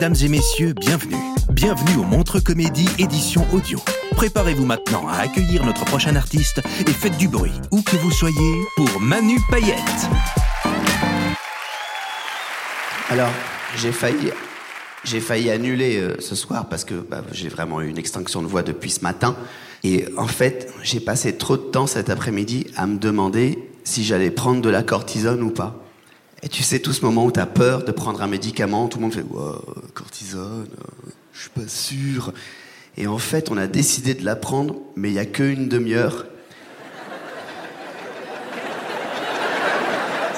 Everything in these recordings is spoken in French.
Mesdames et messieurs, bienvenue. Bienvenue au Montre Comédie édition audio. Préparez-vous maintenant à accueillir notre prochain artiste et faites du bruit, où que vous soyez, pour Manu Payette. Alors, j'ai failli, annuler euh, ce soir parce que bah, j'ai vraiment eu une extinction de voix depuis ce matin. Et en fait, j'ai passé trop de temps cet après-midi à me demander si j'allais prendre de la cortisone ou pas. Et tu sais, tout ce moment où tu as peur de prendre un médicament, tout le monde fait wow, cortisone, euh, je suis pas sûr. Et en fait, on a décidé de la prendre, mais il n'y a qu'une demi-heure.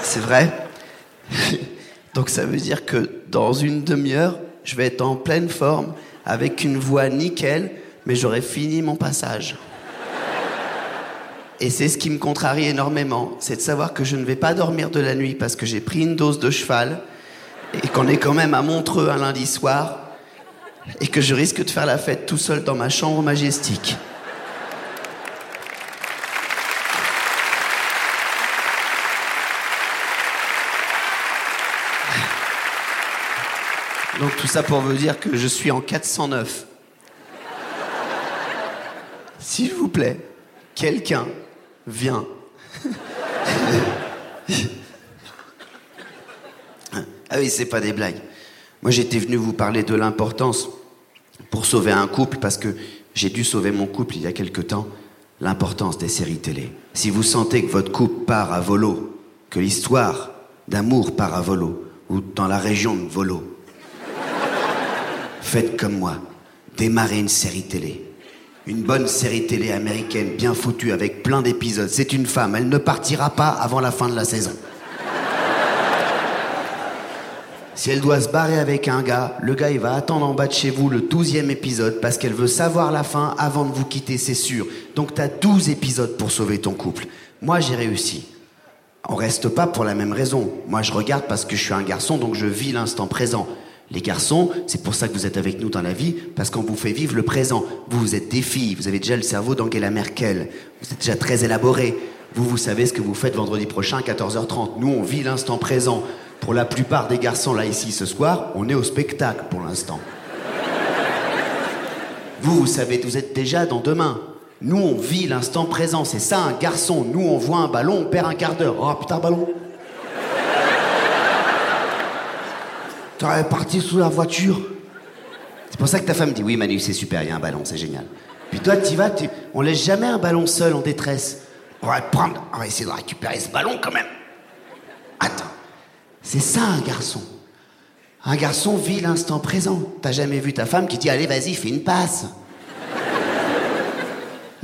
C'est vrai? Donc ça veut dire que dans une demi-heure, je vais être en pleine forme, avec une voix nickel, mais j'aurai fini mon passage. Et c'est ce qui me contrarie énormément, c'est de savoir que je ne vais pas dormir de la nuit parce que j'ai pris une dose de cheval et qu'on est quand même à Montreux un lundi soir et que je risque de faire la fête tout seul dans ma chambre majestique. Donc tout ça pour vous dire que je suis en 409. S'il vous plaît, quelqu'un vient. ah oui, c'est pas des blagues. Moi, j'étais venu vous parler de l'importance pour sauver un couple parce que j'ai dû sauver mon couple il y a quelque temps. L'importance des séries télé. Si vous sentez que votre couple part à volo, que l'histoire d'amour part à volo, ou dans la région de volo, faites comme moi. Démarrez une série télé. Une bonne série télé américaine bien foutue avec plein d'épisodes. C'est une femme, elle ne partira pas avant la fin de la saison. Si elle doit se barrer avec un gars, le gars il va attendre en bas de chez vous le 12e épisode parce qu'elle veut savoir la fin avant de vous quitter, c'est sûr. Donc t'as 12 épisodes pour sauver ton couple. Moi j'ai réussi. On reste pas pour la même raison. Moi je regarde parce que je suis un garçon donc je vis l'instant présent. Les garçons, c'est pour ça que vous êtes avec nous dans la vie, parce qu'on vous fait vivre le présent. Vous, vous êtes des filles, vous avez déjà le cerveau d'Angela Merkel, vous êtes déjà très élaboré. Vous, vous savez ce que vous faites vendredi prochain à 14h30. Nous, on vit l'instant présent. Pour la plupart des garçons là ici ce soir, on est au spectacle pour l'instant. Vous, vous savez, vous êtes déjà dans demain. Nous, on vit l'instant présent. C'est ça un garçon. Nous, on voit un ballon, on perd un quart d'heure. Oh putain, ballon. T'aurais parti sous la voiture. C'est pour ça que ta femme dit oui Manu c'est super, il y a un ballon, c'est génial. Puis toi tu vas, tu... on laisse jamais un ballon seul en détresse. On va prendre, on va essayer de récupérer ce ballon quand même. Attends, c'est ça un garçon. Un garçon vit l'instant présent. T'as jamais vu ta femme qui dit allez vas-y fais une passe.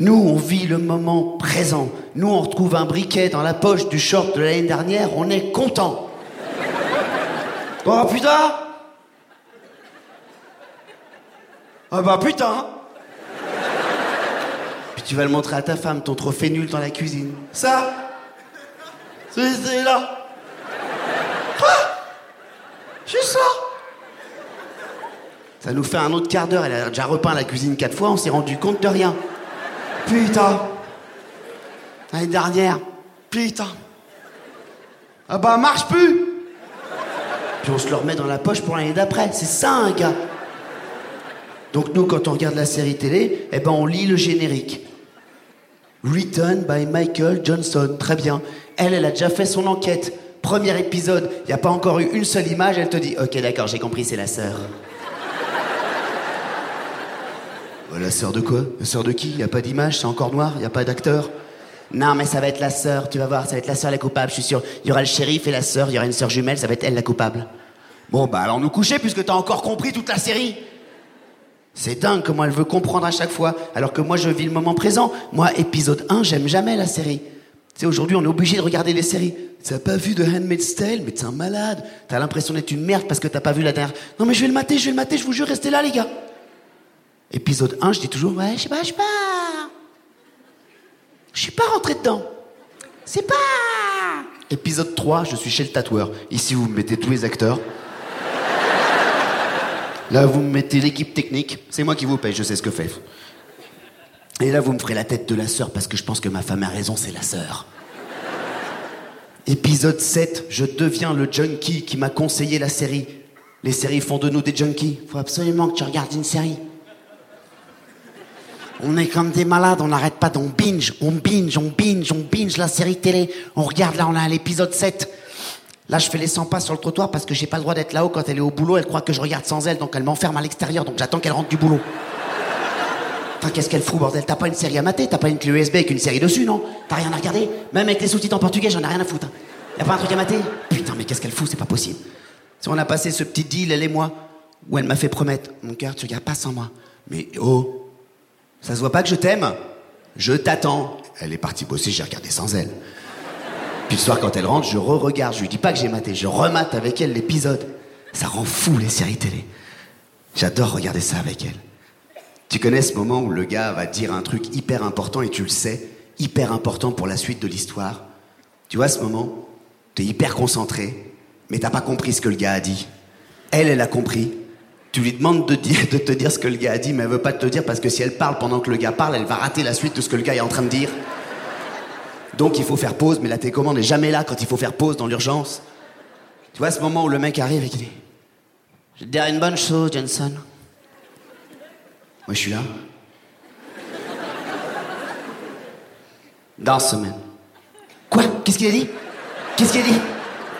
Nous, on vit le moment présent. Nous, on retrouve un briquet dans la poche du short de l'année dernière, on est content. Oh putain. Ah bah putain. Puis tu vas le montrer à ta femme, ton trophée nul dans la cuisine. Ça. C'est là. Quoi? Juste ça. Ça nous fait un autre quart d'heure, elle a déjà repeint la cuisine quatre fois, on s'est rendu compte de rien. Putain. L'année dernière, putain. Ah bah marche plus puis on se le remet dans la poche pour l'année d'après. C'est ça un gars. Donc nous, quand on regarde la série télé, eh ben on lit le générique. Written by Michael Johnson. Très bien. Elle, elle a déjà fait son enquête. Premier épisode, il n'y a pas encore eu une seule image, elle te dit Ok, d'accord, j'ai compris, c'est la sœur. La sœur de quoi? La sœur de qui? Il n'y a pas d'image, c'est encore noir, il n'y a pas d'acteur? Non, mais ça va être la sœur, tu vas voir, ça va être la sœur la coupable, je suis sûr. Il y aura le shérif et la sœur, il y aura une sœur jumelle, ça va être elle la coupable. Bon, bah alors nous coucher puisque t'as encore compris toute la série. C'est dingue comment elle veut comprendre à chaque fois, alors que moi je vis le moment présent. Moi, épisode 1, j'aime jamais la série. Tu sais, aujourd'hui, on est obligé de regarder les séries. T'as pas vu de Handmaid's Tale? Mais t'es un malade. T'as l'impression d'être une merde parce que t'as pas vu la dernière. Non, mais je vais le mater, je vais le mater, je vous jure, restez là, les gars. Épisode 1, je dis toujours, ouais, je sais pas, je sais pas. Je suis pas rentré dedans. C'est pas. Épisode 3, je suis chez le tatoueur. Ici, vous mettez tous les acteurs. Là, vous me mettez l'équipe technique. C'est moi qui vous paye, je sais ce que fait. Et là, vous me ferez la tête de la sœur parce que je pense que ma femme a raison, c'est la sœur. Épisode 7, je deviens le junkie qui m'a conseillé la série. Les séries font de nous des junkies. Faut absolument que tu regardes une série. On est comme des malades, on n'arrête pas, on binge, on binge, on binge, on binge la série télé. On regarde là, on a l'épisode 7. Là, je fais les 100 pas sur le trottoir parce que j'ai pas le droit d'être là-haut quand elle est au boulot. Elle croit que je regarde sans elle, donc elle m'enferme à l'extérieur. Donc j'attends qu'elle rentre du boulot. Putain, qu'est-ce qu'elle fout, bordel? T'as pas une série à mater? T'as pas une clé USB avec une série dessus, non? T'as rien à regarder? Même avec les sous-titres en portugais, j'en ai rien à foutre. Hein. Y a pas un truc à mater? Putain, mais qu'est-ce qu'elle fout C'est pas possible. Si on a passé ce petit deal, elle et moi, où elle m'a fait promettre Mon cœur, tu regardes pas sans moi. Mais oh Ça se voit pas que je t'aime Je t'attends. Elle est partie bosser, j'ai regardé sans elle. Puis le soir, quand elle rentre, je re-regarde. Je lui dis pas que j'ai maté, je remate avec elle l'épisode. Ça rend fou les séries télé. J'adore regarder ça avec elle. Tu connais ce moment où le gars va dire un truc hyper important et tu le sais, hyper important pour la suite de l'histoire? Tu vois ce moment? Tu es hyper concentré, mais t'as pas compris ce que le gars a dit. Elle, elle a compris. Tu lui demandes de, te dire ce que le gars a dit, mais elle veut pas te dire parce que si elle parle pendant que le gars parle, elle va rater la suite de ce que le gars est en train de dire. Donc il faut faire pause, mais la télécommande n'est jamais là quand il faut faire pause dans l'urgence. Tu vois ce moment où le mec arrive et qui dit Je vais te dire une bonne chose, Johnson. Moi je suis là. Dans ce semaine. Quoi? Qu'est-ce qu'il a dit? Qu'est-ce qu'il a dit?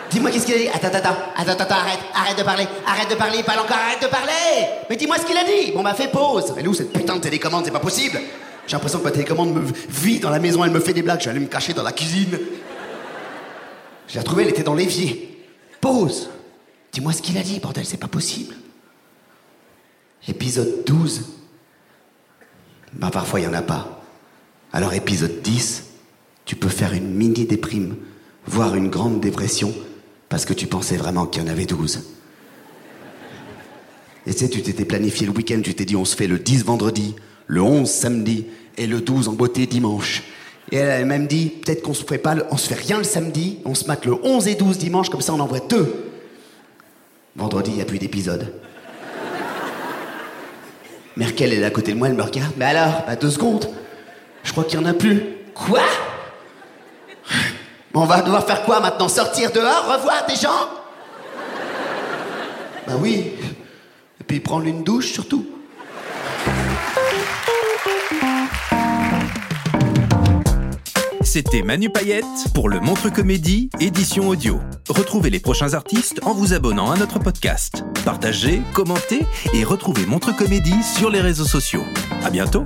Dis-moi qu'est-ce qu'il a dit? Attends, attends, attends, attends, arrête, arrête de parler, arrête de parler, il parle encore, arrête de parler. Mais dis-moi ce qu'il a dit. Bon bah fais pause. Elle est où cette putain de télécommande? C'est pas possible. J'ai l'impression que ma télécommande me vit dans la maison, elle me fait des blagues, je vais aller me cacher dans la cuisine. Je l'ai retrouvée, elle était dans l'évier. Pause. Dis-moi ce qu'il a dit, bordel, c'est pas possible. Épisode 12. Ben parfois il y en a pas. Alors épisode 10, tu peux faire une mini déprime, voire une grande dépression, parce que tu pensais vraiment qu'il y en avait 12. Et tu sais, tu t'étais planifié le week-end, tu t'es dit on se fait le 10 vendredi, le 11 samedi et le 12 en beauté dimanche. Et elle a même dit, peut-être qu'on se fait pas, on se fait rien le samedi, on se mate le 11 et 12 dimanche, comme ça on en voit deux. Vendredi, il n'y a plus d'épisode. Merkel, est à côté de moi, elle me regarde. Mais alors, bah deux secondes. Je crois qu'il n'y en a plus. Quoi? On va devoir faire quoi maintenant Sortir dehors, revoir des gens? Bah oui. Et puis prendre une douche surtout. C'était Manu Payette pour le Montre Comédie, édition audio. Retrouvez les prochains artistes en vous abonnant à notre podcast. Partagez, commentez et retrouvez Montre Comédie sur les réseaux sociaux. À bientôt!